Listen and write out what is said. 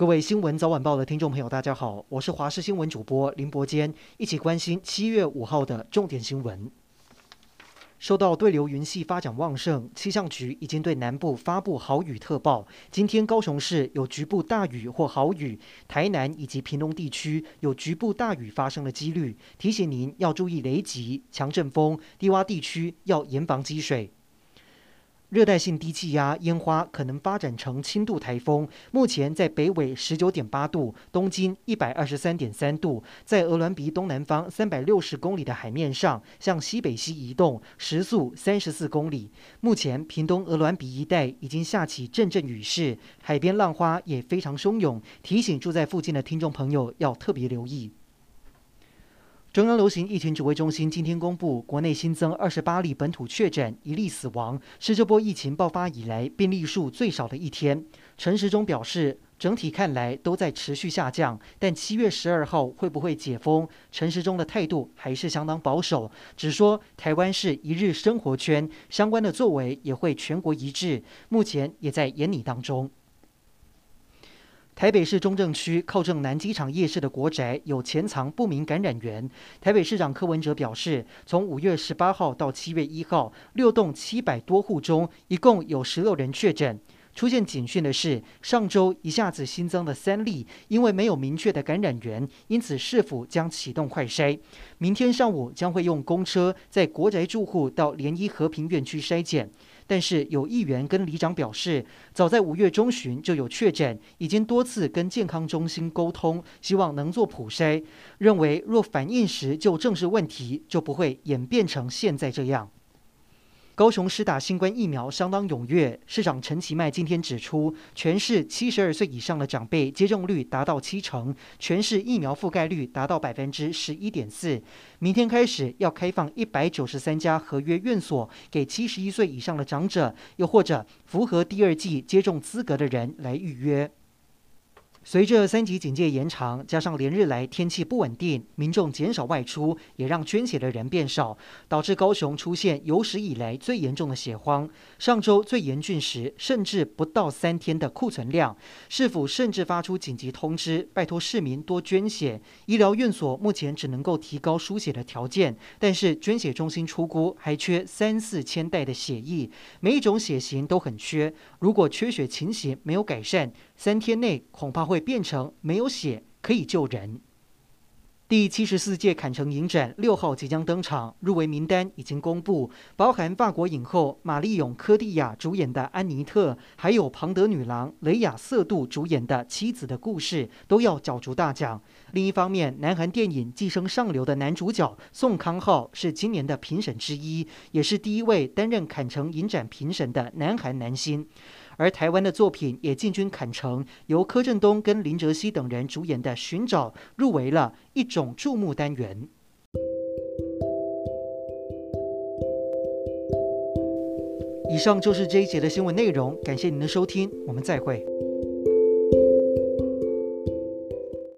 各位新闻早晚报的听众朋友，大家好，我是华视新闻主播林伯坚，一起关心七月五号的重点新闻。受到对流云系发展旺盛，气象局已经对南部发布豪雨特报。今天高雄市有局部大雨或豪雨，台南以及屏东地区有局部大雨发生的几率，提醒您要注意雷击、强阵风，低洼地区要严防积水。热带性低气压烟花可能发展成轻度台风，目前在北纬十九点八度、东经一百二十三点三度，在鹅銮鼻东南方三百六十公里的海面上向西北西移动，时速三十四公里。目前屏东鹅銮鼻一带已经下起阵阵雨势，海边浪花也非常汹涌，提醒住在附近的听众朋友要特别留意。中央流行疫情指挥中心今天公布，国内新增二十八例本土确诊，一例死亡，是这波疫情爆发以来病例数最少的一天。陈时中表示，整体看来都在持续下降，但七月十二号会不会解封？陈时中的态度还是相当保守，只说台湾是一日生活圈，相关的作为也会全国一致，目前也在研拟当中。台北市中正区靠正南机场夜市的国宅有潜藏不明感染源。台北市长柯文哲表示，从五月十八号到七月一号，六栋七百多户中，一共有十六人确诊。出现警讯的是，上周一下子新增了三例，因为没有明确的感染源，因此市府将启动快筛。明天上午将会用公车在国宅住户到联一和平院区筛检。但是有议员跟里长表示，早在五月中旬就有确诊，已经多次跟健康中心沟通，希望能做普筛。认为若反应时就正视问题，就不会演变成现在这样。高雄施打新冠疫苗相当踊跃，市长陈其迈今天指出，全市七十二岁以上的长辈接种率达到七成，全市疫苗覆盖率达到百分之十一点四。明天开始要开放一百九十三家合约院所给七十一岁以上的长者，又或者符合第二季接种资格的人来预约。随着三级警戒延长，加上连日来天气不稳定，民众减少外出，也让捐血的人变少，导致高雄出现有史以来最严重的血荒。上周最严峻时，甚至不到三天的库存量。市府甚至发出紧急通知，拜托市民多捐血。医疗院所目前只能够提高输血的条件，但是捐血中心出估还缺三四千袋的血液，每一种血型都很缺。如果缺血情形没有改善，三天内恐怕会 变成没有血可以救人。第七十四届坎城影展六号即将登场，入围名单已经公布，包含法国影后玛丽永科蒂亚主演的《安妮特》，还有庞德女郎雷亚瑟杜主演的《妻子的故事》，都要角逐大奖。另一方面，南韩电影《寄生上流》的男主角宋康昊是今年的评审之一，也是第一位担任坎城影展评审的南韩男星。而台湾的作品也进军坎城，由柯震东跟林哲熹等人主演的《寻找》入围了一种注目单元。以上就是这一节的新闻内容，感谢您的收听，我们再会。